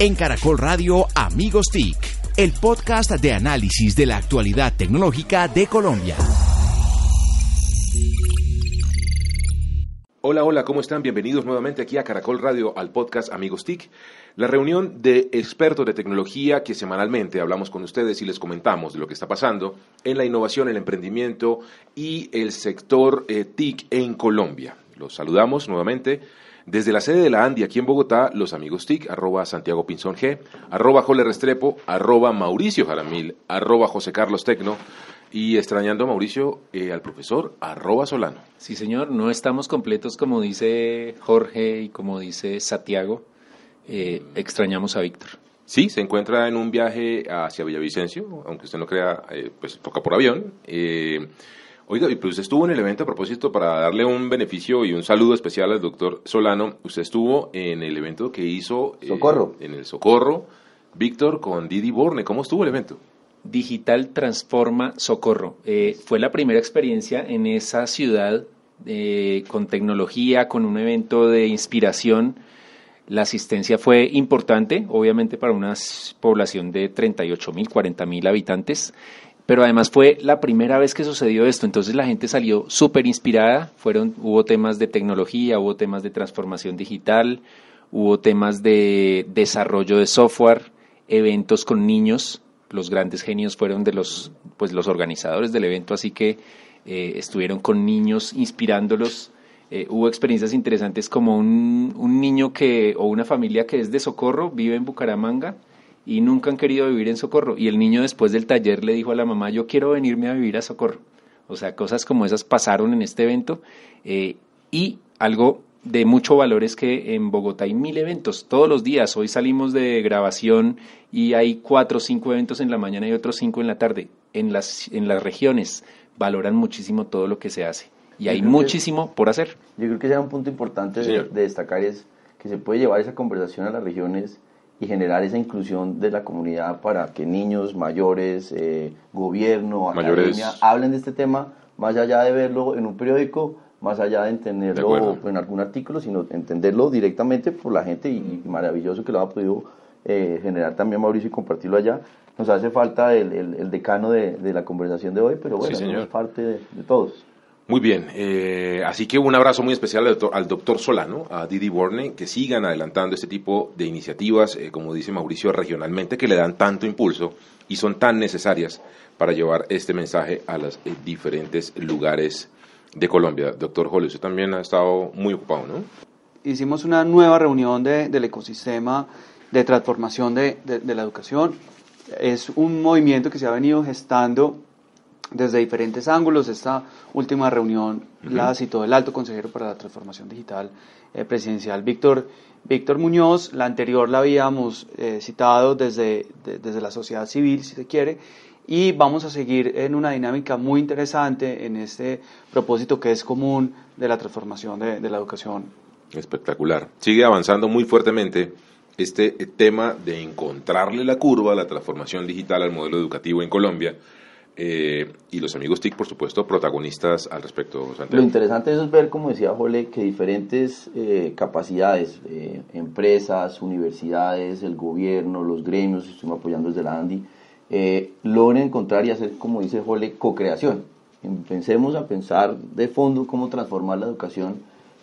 En Caracol Radio Amigos TIC, el podcast de análisis de la actualidad tecnológica de Colombia. Hola, hola, ¿cómo están? Bienvenidos nuevamente aquí a Caracol Radio al podcast Amigos TIC, la reunión de expertos de tecnología que semanalmente hablamos con ustedes y les comentamos de lo que está pasando en la innovación, el emprendimiento y el sector eh, TIC en Colombia. Los saludamos nuevamente desde la sede de la ANDI aquí en Bogotá, los amigos TIC, arroba Santiago Pinzón G, arroba Jole Restrepo, arroba Mauricio Jaramil, arroba José Carlos Tecno, y extrañando a Mauricio, eh, al profesor arroba Solano. Sí, señor, no estamos completos como dice Jorge y como dice Santiago. Eh, extrañamos a Víctor. Sí, se encuentra en un viaje hacia Villavicencio, aunque usted no crea, eh, pues toca por avión. Oiga, pues usted estuvo en el evento a propósito para darle un beneficio y un saludo especial al doctor Solano. Usted estuvo en el evento que hizo... Socorro. En el Socorro. Víctor con Didi Borne. ¿Cómo estuvo el evento? Digital Transforma Socorro. Eh, fue la primera experiencia en esa ciudad eh, con tecnología, con un evento de inspiración. La asistencia fue importante, obviamente para una población de 38 mil, 40 mil habitantes, pero además fue la primera vez que sucedió esto, entonces la gente salió súper inspirada, Fueron, hubo temas de tecnología, hubo temas de transformación digital, hubo temas de desarrollo de software, eventos con niños, los grandes genios fueron de los, pues, los organizadores del evento, así que eh, estuvieron con niños inspirándolos. Eh, hubo experiencias interesantes como un, un, niño que, o una familia que es de Socorro, vive en Bucaramanga y nunca han querido vivir en Socorro. Y el niño después del taller le dijo a la mamá, yo quiero venirme a vivir a Socorro. O sea, cosas como esas pasaron en este evento. Eh, y algo de mucho valor es que en Bogotá hay mil eventos todos los días. Hoy salimos de grabación y hay cuatro o cinco eventos en la mañana y otros cinco en la tarde. En las, en las regiones valoran muchísimo todo lo que se hace y hay muchísimo por hacer. Yo creo que sea un punto importante de, destacar es que se puede llevar esa conversación a las regiones y generar esa inclusión de la comunidad para que niños, mayores, eh, gobierno, academia hablen de este tema más allá de verlo en un periódico más allá de entenderlo en algún artículo, sino entenderlo directamente por la gente y, maravilloso que lo ha podido eh, generar también Mauricio y compartirlo allá. Nos hace falta el, el, decano de, de, la conversación de hoy, pero bueno, es parte de, todos. Muy bien, eh, así que un abrazo muy especial al doctor, Solano, a Didi Borne, que sigan adelantando este tipo de iniciativas, eh, como dice Mauricio, regionalmente, que le dan tanto impulso y son tan necesarias para llevar este mensaje a los diferentes lugares de Colombia. Doctor Holly, usted también ha estado muy ocupado, ¿no? Hicimos una nueva reunión de, del ecosistema de transformación de, de, la educación. Es un movimiento que se ha venido gestando desde diferentes ángulos. Esta última reunión la citó el alto consejero para la transformación digital eh, presidencial, Víctor, Víctor Muñoz. La anterior la habíamos eh, citado desde, desde la sociedad civil, si se quiere, y vamos a seguir en una dinámica muy interesante en este propósito que es común de la transformación de, la educación. Espectacular. Sigue avanzando muy fuertemente este tema de encontrarle la curva a la transformación digital al modelo educativo en Colombia. Eh, y los amigos TIC, por supuesto, protagonistas al respecto. Lo interesante es ver, como decía Jole, que diferentes eh, capacidades, eh, empresas, universidades, el gobierno, los gremios, estuvimos apoyando desde la ANDI, eh, logren encontrar y hacer, como dice Jole, co-creación. Pensemos a pensar de fondo cómo transformar la educación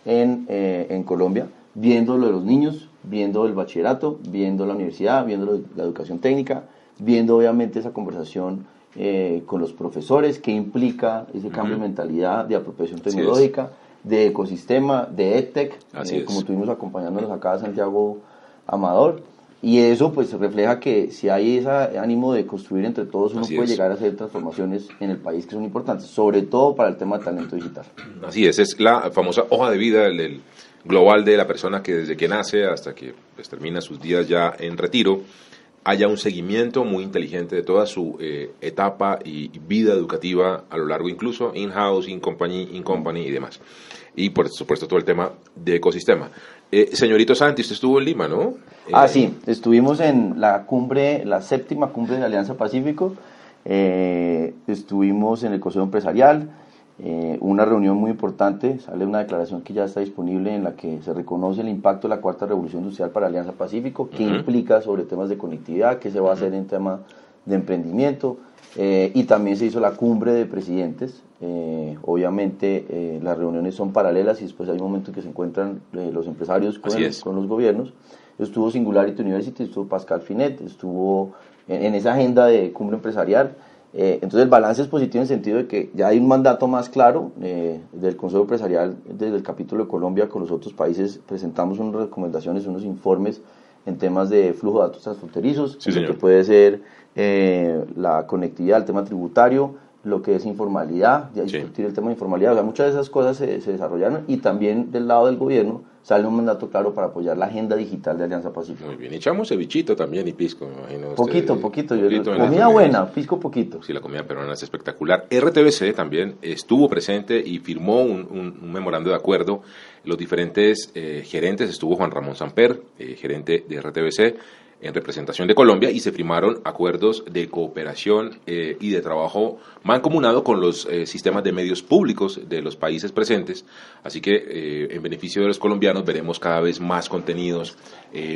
en, eh, en Colombia, viendo lo de los niños, viendo el bachillerato, viendo la universidad, viendo la educación técnica, viendo obviamente esa conversación eh, con los profesores, qué implica ese cambio de mentalidad, de apropiación tecnológica, de ecosistema, de EdTech, eh, como tuvimos acompañándonos acá Santiago Amador. Y eso pues refleja que si hay ese ánimo de construir entre todos, uno puede llegar a hacer transformaciones en el país que son importantes, sobre todo para el tema de talento digital. Así es, es la famosa hoja de vida del, global de la persona que desde que nace hasta que pues, termina sus días ya en retiro, haya un seguimiento muy inteligente de toda su eh, etapa y, vida educativa a lo largo incluso in-house, in-company, in-company y demás. Y por supuesto todo el tema de ecosistema. Eh, señorito Santi, usted estuvo en Lima, ¿no? Ah, sí, estuvimos en la cumbre, la séptima cumbre de Alianza Pacífico, eh, estuvimos en el Consejo Empresarial, eh, una reunión muy importante, sale una declaración que ya está disponible en la que se reconoce el impacto de la cuarta revolución industrial para Alianza Pacífico, que implica sobre temas de conectividad, qué se va a hacer en tema de emprendimiento, eh, y también se hizo la cumbre de presidentes. Eh, obviamente las reuniones son paralelas y después hay momentos que se encuentran los empresarios con, con, los gobiernos. Estuvo Singularity University, estuvo Pascal Finet, estuvo en, en esa agenda de cumbre empresarial eh, entonces el balance es positivo en el sentido de que ya hay un mandato más claro eh, del Consejo Empresarial desde el capítulo de Colombia con los otros países. Presentamos unas recomendaciones, unos informes en temas de flujo de datos transfronterizos, lo que puede ser eh, la conectividad, el tema tributario, lo que es informalidad, ya discutir el tema de informalidad. O sea, muchas de esas cosas se, se desarrollaron y también del lado del gobierno sale un mandato claro para apoyar la agenda digital de Alianza Pacífica. Muy bien, echamos cevichito también y pisco, me imagino. Poquito, poquito. comida buena, pisco poquito. Sí, la comida peruana es espectacular. RTBC también estuvo presente y firmó un, un, memorando de acuerdo. Los diferentes eh, gerentes, estuvo Juan Ramón Samper, eh, gerente de RTBC, en representación de Colombia y se firmaron acuerdos de cooperación eh, y de trabajo mancomunado con los eh, sistemas de medios públicos de los países presentes. Así que eh, en beneficio de los colombianos veremos cada vez más contenidos,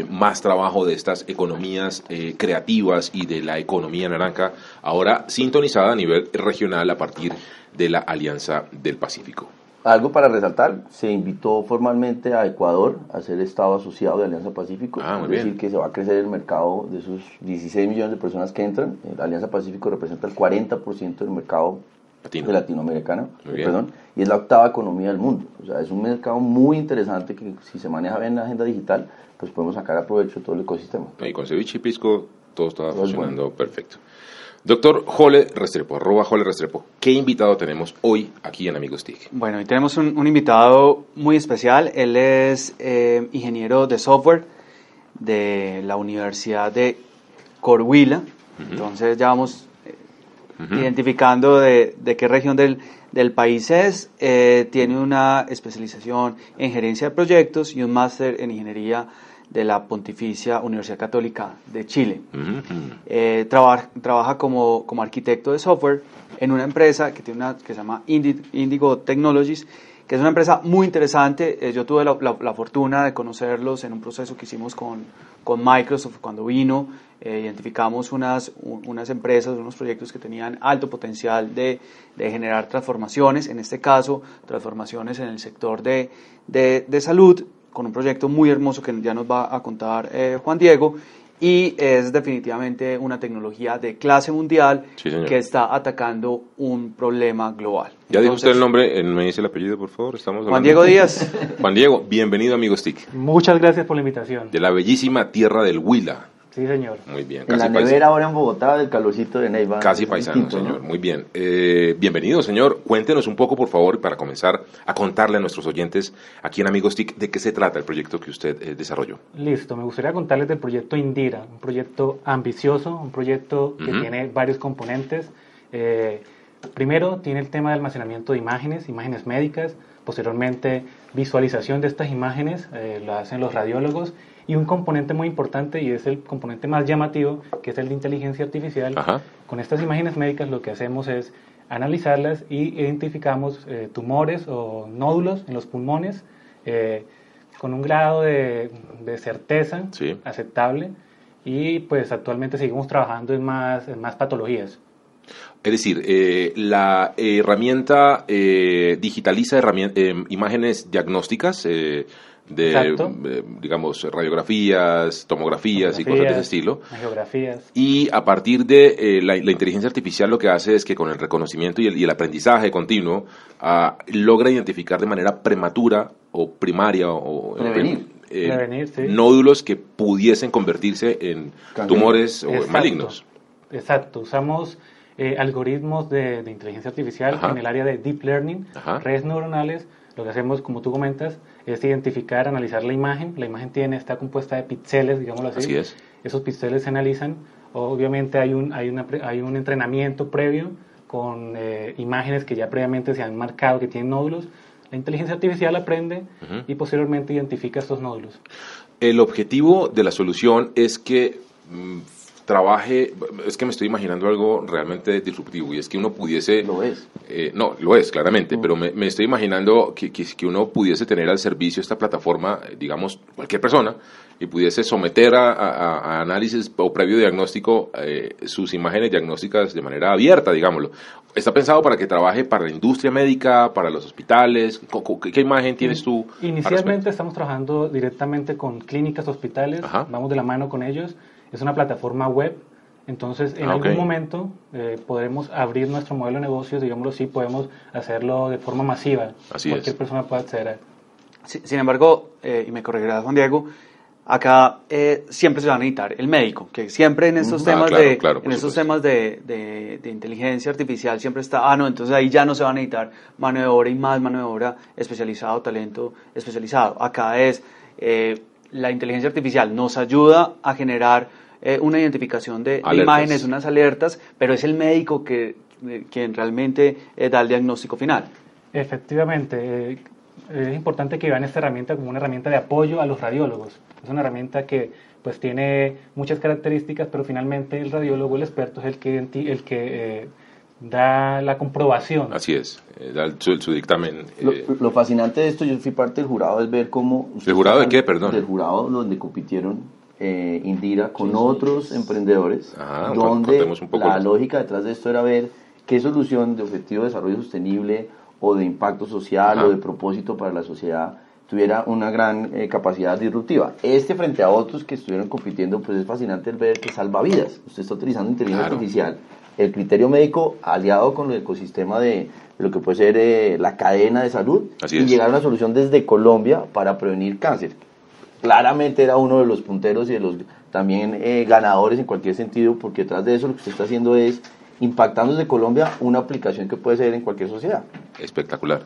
más trabajo de estas economías creativas y de la economía naranja, ahora sintonizada a nivel regional a partir de la Alianza del Pacífico. Algo para resaltar, se invitó formalmente a Ecuador a ser Estado asociado de Alianza Pacífico, ah, es decir, que se va a crecer el mercado de esos 16 millones de personas que entran. La Alianza Pacífico representa el 40% del mercado de latinoamericano, perdón, y es la octava economía del mundo. O sea, es un mercado muy interesante que si se maneja bien la agenda digital, pues podemos sacar a provecho todo el ecosistema. Y con ceviche y pisco todo está funcionando perfecto. Doctor Jole Restrepo, arroba Jole Restrepo, ¿qué invitado tenemos hoy aquí en Amigos TIC? Bueno, hoy tenemos un, invitado muy especial. Él es eh, ingeniero de software de la Universidad de Coruila. Entonces ya vamos eh, identificando de, qué región del, país es. Eh, tiene una especialización en gerencia de proyectos y un máster en ingeniería de la Pontificia Universidad Católica de Chile. Eh, trabaja como, como, arquitecto de software en una empresa que, tiene una, que se llama Indigo Technologies, que es una empresa muy interesante. Eh, yo tuve la, la, fortuna de conocerlos en un proceso que hicimos con, con Microsoft cuando vino. Eh, identificamos unas, unas empresas, unos proyectos que tenían alto potencial de, de, generar transformaciones, en este caso transformaciones en el sector de, de, de salud con un proyecto muy hermoso que ya nos va a contar eh, Juan Diego y es definitivamente una tecnología de clase mundial que está atacando un problema global. Ya dijo usted el nombre, me dice el apellido, por favor. Estamos Juan Diego Díaz. Juan Diego, bienvenido Amigos TIC. Muchas gracias por la invitación. De la bellísima tierra del Huila. Sí, señor. Muy bien. Casi en la nevera ahora en Bogotá del calorcito de Neiva. Casi paisano, señor. Muy bien. Eh, bienvenido, señor. Cuéntenos un poco, por favor, para comenzar a contarle a nuestros oyentes aquí en Amigos TIC de qué se trata el proyecto que usted eh, desarrolló. Listo. Me gustaría contarles del proyecto Indira, un proyecto ambicioso, un proyecto que tiene varios componentes. Eh, primero, tiene el tema de almacenamiento de imágenes, imágenes médicas. Posteriormente, visualización de estas imágenes, lo hacen los radiólogos y un componente muy importante y es el componente más llamativo, que es el de inteligencia artificial. Con estas imágenes médicas lo que hacemos es analizarlas y identificamos eh, tumores o nódulos en los pulmones eh, con un grado de, certeza aceptable y pues actualmente seguimos trabajando en más, en más patologías. Es decir, eh, la herramienta digitaliza imágenes diagnósticas, de, eh, digamos, radiografías, tomografías y cosas de ese estilo. Y a partir de eh, la, inteligencia artificial lo que hace es que con el reconocimiento y el, aprendizaje continuo ah, logra identificar de manera prematura o primaria o eh, nódulos que pudiesen convertirse en tumores o malignos. Exacto, usamos algoritmos de, inteligencia artificial en el área de deep learning, redes neuronales. Lo que hacemos, como tú comentas, es identificar, analizar la imagen. La imagen tiene, está compuesta de píxeles, digámoslo así. así es. Esos píxeles se analizan. Obviamente hay un, hay, una, hay un entrenamiento previo con eh, imágenes que ya previamente se han marcado que tienen nódulos. La inteligencia artificial aprende y posteriormente identifica estos nódulos. El objetivo de la solución es que mm, trabaje, es que me estoy imaginando algo realmente disruptivo y es que uno pudiese... Lo es. Eh, no, lo es, claramente, pero me, me, estoy imaginando que, que, que, uno pudiese tener al servicio esta plataforma, eh, digamos, cualquier persona, y pudiese someter a, a, a análisis o previo diagnóstico eh, sus imágenes diagnósticas de manera abierta, digámoslo. ¿Está pensado para que trabaje para la industria médica, para los hospitales? ¿Qué, qué imagen tienes tú? Inicialmente estamos trabajando directamente con clínicas, hospitales, Ajá. vamos de la mano con ellos. Es una plataforma web entonces, en ah, okay. algún momento eh, podremos abrir nuestro modelo de negocios, digámoslo así, podemos hacerlo de forma masiva. Así Cualquier es. persona puede acceder. Sí, sin embargo, eh, y me corregirá Juan Diego, acá eh, siempre se va a necesitar el médico, que siempre en estos temas, ah, claro, de, claro, en estos temas de, de, de, inteligencia artificial siempre está, ah, no, entonces ahí ya no se va a necesitar mano de obra y más mano de obra especializado, talento especializado. Acá es, eh, la inteligencia artificial nos ayuda a generar eh, una identificación de, de, imágenes, unas alertas, pero es el médico que, eh, quien realmente eh, da el diagnóstico final. Efectivamente, es importante que vean esta herramienta como una herramienta de apoyo a los radiólogos. Es una herramienta que pues tiene muchas características, pero finalmente el radiólogo, el experto, es el que, el que da la comprobación. Así es, da el, su, su, dictamen. Lo, lo, fascinante de esto, yo fui parte del jurado, es ver cómo... ¿El jurado de qué, perdón? Del jurado donde compitieron eh, Indira con sí, otros emprendedores, Ajá, donde la lógica detrás de esto era ver qué solución de objetivo de desarrollo sostenible o de impacto social Ajá. o de propósito para la sociedad tuviera una gran eh, capacidad disruptiva. Este frente a otros que estuvieron compitiendo, pues es fascinante ver que salva vidas. Usted está utilizando inteligencia claro. artificial, el criterio médico aliado con el ecosistema de lo que puede ser eh, la cadena de salud Así y es. llegar a una solución desde Colombia para prevenir cáncer claramente era uno de los punteros y de los también eh, ganadores en cualquier sentido, porque detrás de eso lo que usted está haciendo es impactando desde Colombia una aplicación que puede ser en cualquier sociedad. Espectacular.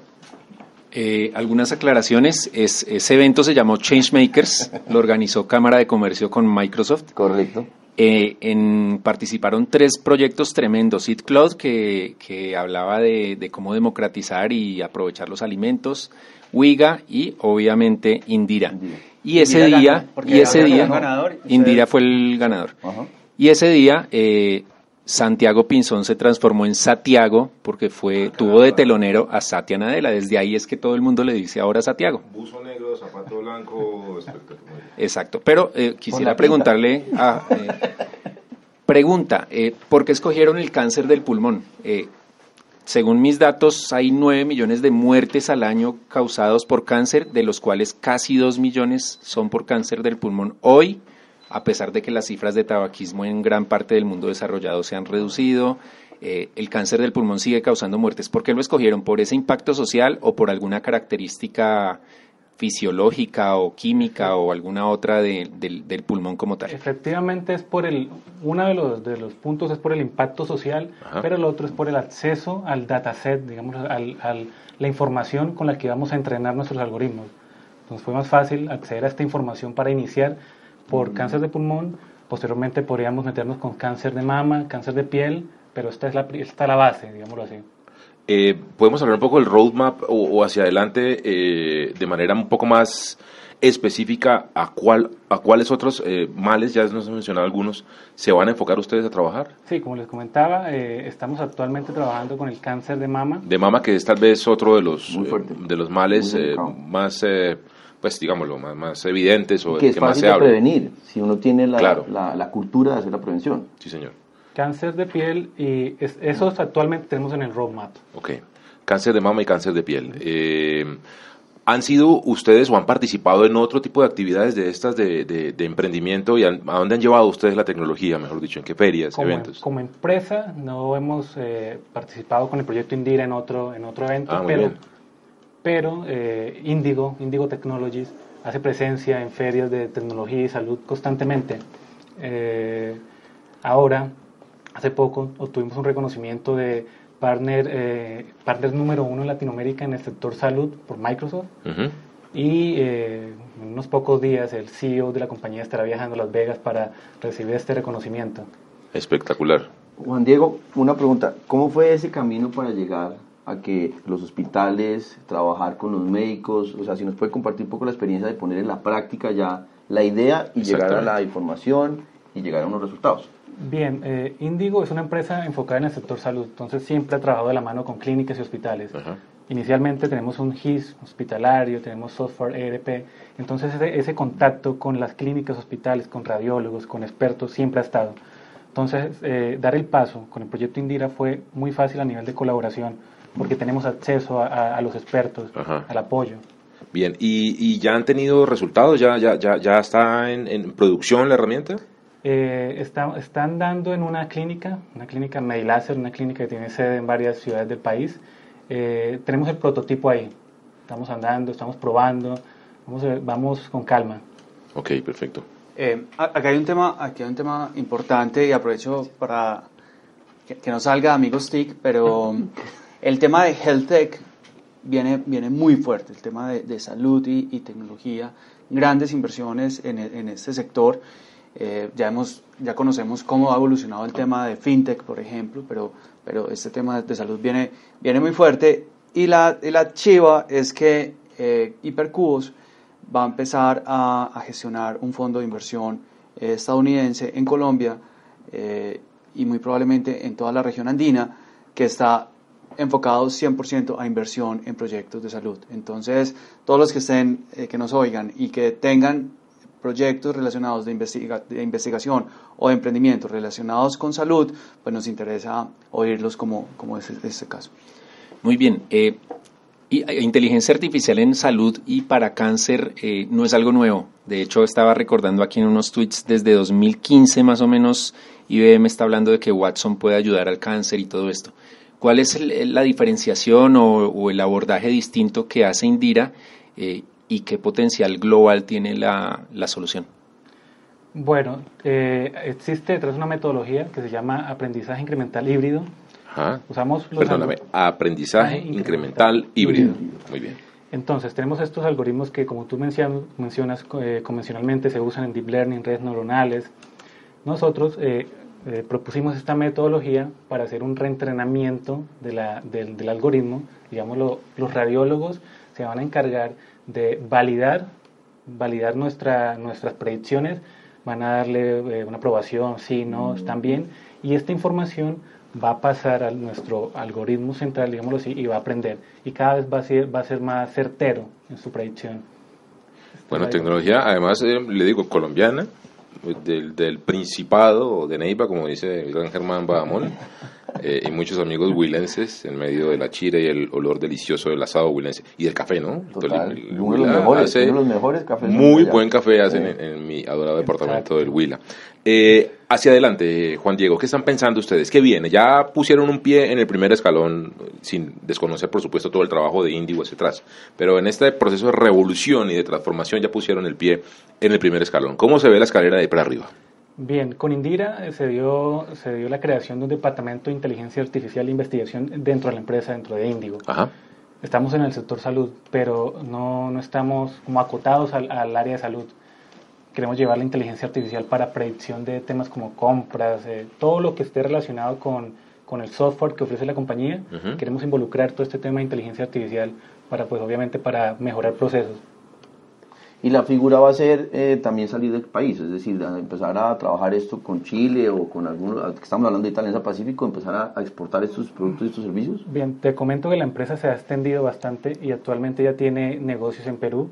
Eh, algunas aclaraciones. Es, ese evento se llamó Changemakers, lo organizó Cámara de Comercio con Microsoft. Correcto. Eh, en, participaron tres proyectos tremendos. Eat Cloud, que, que hablaba de, de, cómo democratizar y aprovechar los alimentos. Wiga y obviamente Indira. Indira. Y ese Indira día, ganó, y ese día, ganador, Indira fue el ganador. Uh -huh. Y ese día, eh, Santiago Pinzón se transformó en Satiago porque fue, ah, tuvo de telonero a Satya Nadella. Desde ahí es que todo el mundo le dice ahora Satiago. Buzo negro, zapato blanco, espectacular. Exacto. Pero eh, quisiera preguntarle a. Eh, pregunta, eh, ¿por qué escogieron el cáncer del pulmón? Según mis datos, hay 9 millones de muertes al año causados por cáncer, de los cuales casi 2 millones son por cáncer del pulmón. Hoy, a pesar de que las cifras de tabaquismo en gran parte del mundo desarrollado se han reducido, eh, el cáncer del pulmón sigue causando muertes. ¿Por qué lo escogieron? ¿Por ese impacto social o por alguna característica fisiológica o química o alguna otra de, de, del pulmón como tal. Efectivamente es por el, uno de los, de los puntos es por el impacto social, Ajá. pero el otro es por el acceso al dataset, digamos, al, al, la información con la que vamos a entrenar nuestros algoritmos. Entonces fue más fácil acceder a esta información para iniciar por mm. cáncer de pulmón, posteriormente podríamos meternos con cáncer de mama, cáncer de piel, pero esta es la, esta es la base, digámoslo así. Eh, podemos hablar un poco del roadmap o, o hacia adelante eh, de manera un poco más específica a cuál a cuáles otros eh, males ya nos han mencionado algunos se van a enfocar ustedes a trabajar. Sí como les comentaba eh, estamos actualmente trabajando con el cáncer de mama. De mama que es tal vez otro de los de los males eh, más pues digámoslo más, más evidentes o que, es que fácil más se de habla. prevenir si uno tiene la, claro. la, la cultura de hacer la prevención. Sí señor Cáncer de piel y es, esos actualmente tenemos en el roadmap. Ok, cáncer de mama y cáncer de piel. Eh, ¿Han sido ustedes o han participado en otro tipo de actividades de estas de, de, de emprendimiento y han, a dónde han llevado ustedes la tecnología, mejor dicho, en qué ferias, como, eventos? Como empresa no hemos eh, participado con el proyecto Indira en otro, en otro evento, ah, pero, pero eh, Indigo, Indigo Technologies hace presencia en ferias de tecnología y salud constantemente. Eh, ahora Hace poco obtuvimos un reconocimiento de partner, eh, partner número uno en Latinoamérica en el sector salud por Microsoft. Uh -huh. Y eh, en unos pocos días el CEO de la compañía estará viajando a Las Vegas para recibir este reconocimiento. Espectacular. Juan Diego, una pregunta. ¿Cómo fue ese camino para llegar a que los hospitales, trabajar con los médicos, o sea, si nos puede compartir un poco la experiencia de poner en la práctica ya la idea y llegar a la información y llegar a unos resultados? Bien, eh, Indigo es una empresa enfocada en el sector salud, entonces siempre ha trabajado de la mano con clínicas y hospitales. Inicialmente tenemos un GIS hospitalario, tenemos software ERP, entonces ese, contacto con las clínicas, hospitales, con radiólogos, con expertos siempre ha estado. Entonces, eh, dar el paso con el proyecto Indira fue muy fácil a nivel de colaboración, porque tenemos acceso a, los expertos, al apoyo. Bien, ¿Y, ya han tenido resultados? ¿Ya, ya, ya, ya está en producción la herramienta? Eh, están dando en una clínica, una clínica Mediláser, una clínica que tiene sede en varias ciudades del país. Eh, tenemos el prototipo ahí. Estamos andando, estamos probando, vamos, vamos con calma. Ok, perfecto. Eh, acá, hay un tema, aquí hay un tema importante y aprovecho para que, no salga amigos TIC, pero el tema de Health Tech viene, viene muy fuerte, el tema de, salud y, tecnología, grandes inversiones en, en este sector. Eh, ya, hemos, ya conocemos cómo ha evolucionado el tema de fintech, por ejemplo, pero, pero este tema de salud viene, viene muy fuerte. Y la, la chiva es que eh, Hipercubos va a empezar a, gestionar un fondo de inversión eh, estadounidense en Colombia eh, y muy probablemente en toda la región andina, que está enfocado 100% a inversión en proyectos de salud. Entonces, todos los que estén, que nos oigan y que tengan proyectos relacionados de, investigación o de emprendimiento relacionados con salud, pues nos interesa oírlos como, como es este caso. Muy bien. Eh, eh, inteligencia artificial en salud y para cáncer eh, no es algo nuevo. De hecho, estaba recordando aquí en unos tweets desde 2015 más o menos, IBM está hablando de que Watson puede ayudar al cáncer y todo esto. ¿Cuál es la diferenciación o, el abordaje distinto que hace Indira y qué potencial global tiene la, la solución? Bueno, eh, existe detrás una metodología que se llama aprendizaje incremental híbrido. Ajá. Usamos Perdóname, aprendizaje incremental, híbrido. Muy bien. Entonces, tenemos estos algoritmos que, como tú mencionas, eh, convencionalmente se usan en deep learning, redes neuronales. Nosotros eh, propusimos esta metodología para hacer un reentrenamiento de la, del, del algoritmo. Digamos, los radiólogos se van a encargar de validar, validar nuestra, nuestras predicciones, van a darle eh, una aprobación, sí, no, están bien, y esta información va a pasar a nuestro algoritmo central, digámoslo así, y va a aprender, y cada vez va a ser, va a ser más certero en su predicción. Bueno, tecnología, además, eh, le digo, colombiana, del, del Principado de Neiva, como dice el gran Germán Badamón. Eh, y muchos amigos huilenses en medio de la chira y el olor delicioso del asado huilense y del café, ¿no? Total, uno, de los mejores, uno de los mejores cafés. Muy buen café hacen en, mi adorado departamento del Huila. Eh, hacia adelante, Juan Diego, ¿qué están pensando ustedes? ¿Qué viene? Ya pusieron un pie en el primer escalón, sin desconocer, por supuesto, todo el trabajo de Indigo hacia atrás, pero en este proceso de revolución y de transformación ya pusieron el pie en el primer escalón. ¿Cómo se ve la escalera de ahí para arriba? Bien, con Indira se dio, se dio la creación de un departamento de inteligencia artificial e investigación dentro de la empresa, dentro de Indigo. Estamos en el sector salud, pero no, no estamos como acotados al, área de salud. Queremos llevar la inteligencia artificial para predicción de temas como compras, eh, todo lo que esté relacionado con, con, el software que ofrece la compañía. Queremos involucrar todo este tema de inteligencia artificial para, pues obviamente, para mejorar procesos. Y la figura va a ser eh, también salir del país, es decir, empezar a trabajar esto con Chile o con algunos, estamos hablando de Italia Pacífico, empezar a, exportar estos productos y estos servicios. Bien, te comento que la empresa se ha extendido bastante y actualmente ya tiene negocios en Perú,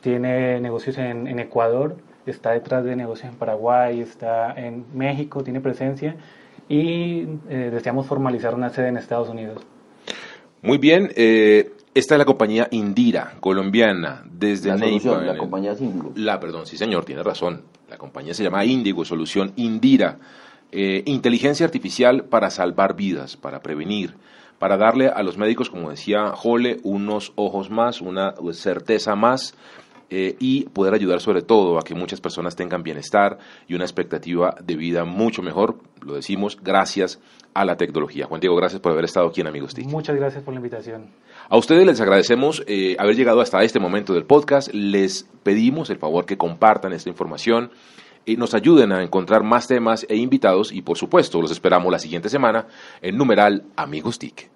tiene negocios en, Ecuador, está detrás de negocios en Paraguay, está en México, tiene presencia y eh, deseamos formalizar una sede en Estados Unidos. Muy bien, eh, esta es la compañía Indira, colombiana, desde la Solución, la compañía es Indigo. La, perdón, sí señor, tiene razón. La compañía se llama Indigo, solución Indira. Eh, inteligencia artificial para salvar vidas, para prevenir, para darle a los médicos, como decía Jole, unos ojos más, una certeza más eh, y poder ayudar sobre todo a que muchas personas tengan bienestar y una expectativa de vida mucho mejor, lo decimos, gracias a la tecnología. Juan Diego, gracias por haber estado aquí en Amigos TIC. Muchas gracias por la invitación. A ustedes les agradecemos eh, haber llegado hasta este momento del podcast. Les pedimos el favor que compartan esta información y nos ayuden a encontrar más temas e invitados y por supuesto los esperamos la siguiente semana en numeral Amigos TIC.